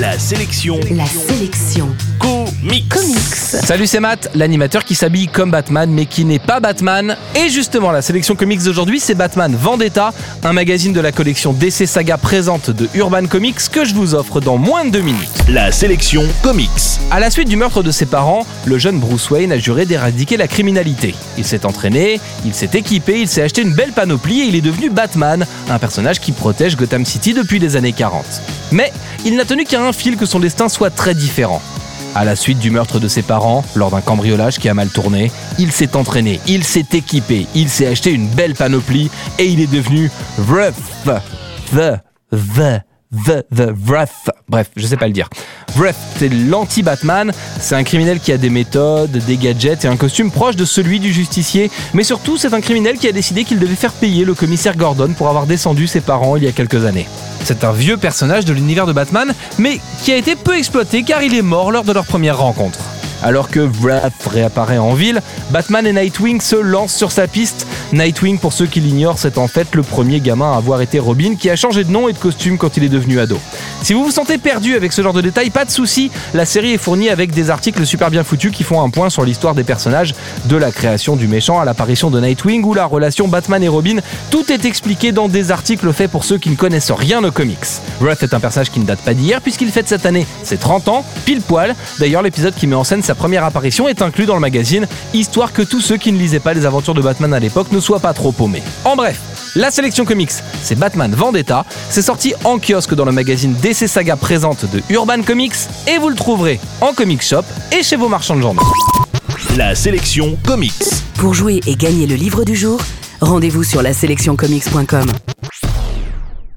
La sélection La sélection comics. comics. Salut, c'est Matt, l'animateur qui s'habille comme Batman mais qui n'est pas Batman. Et justement, la sélection comics d'aujourd'hui, c'est Batman Vendetta, un magazine de la collection DC Saga présente de Urban Comics que je vous offre dans moins de deux minutes. La sélection comics. À la suite du meurtre de ses parents, le jeune Bruce Wayne a juré d'éradiquer la criminalité. Il s'est entraîné, il s'est équipé, il s'est acheté une belle panoplie et il est devenu Batman, un personnage qui protège Gotham City depuis les années 40. Mais il n'a tenu qu'à un fil que son destin soit très différent. À la suite du meurtre de ses parents, lors d'un cambriolage qui a mal tourné, il s'est entraîné, il s'est équipé, il s'est acheté une belle panoplie et il est devenu Wrath. The, the, the, the Wrath. Bref, je sais pas le dire. Wrath, c'est l'anti-Batman. C'est un criminel qui a des méthodes, des gadgets et un costume proche de celui du justicier. Mais surtout, c'est un criminel qui a décidé qu'il devait faire payer le commissaire Gordon pour avoir descendu ses parents il y a quelques années. C'est un vieux personnage de l'univers de Batman, mais qui a été peu exploité car il est mort lors de leur première rencontre. Alors que Wrath réapparaît en ville, Batman et Nightwing se lancent sur sa piste. Nightwing, pour ceux qui l'ignorent, c'est en fait le premier gamin à avoir été Robin qui a changé de nom et de costume quand il est devenu ado. Si vous vous sentez perdu avec ce genre de détails, pas de souci, la série est fournie avec des articles super bien foutus qui font un point sur l'histoire des personnages, de la création du méchant à l'apparition de Nightwing ou la relation Batman et Robin. Tout est expliqué dans des articles faits pour ceux qui ne connaissent rien aux comics. Wrath est un personnage qui ne date pas d'hier puisqu'il fête cette année ses 30 ans, pile poil. D'ailleurs, l'épisode qui met en scène sa première apparition est inclus dans le magazine, histoire que tous ceux qui ne lisaient pas les aventures de Batman à l'époque ne soient pas trop paumés. En bref, la sélection comics, c'est Batman Vendetta. C'est sorti en kiosque dans le magazine DC Saga présente de Urban Comics et vous le trouverez en comic shop et chez vos marchands de journaux. La sélection comics. Pour jouer et gagner le livre du jour, rendez-vous sur la sélectioncomics.com.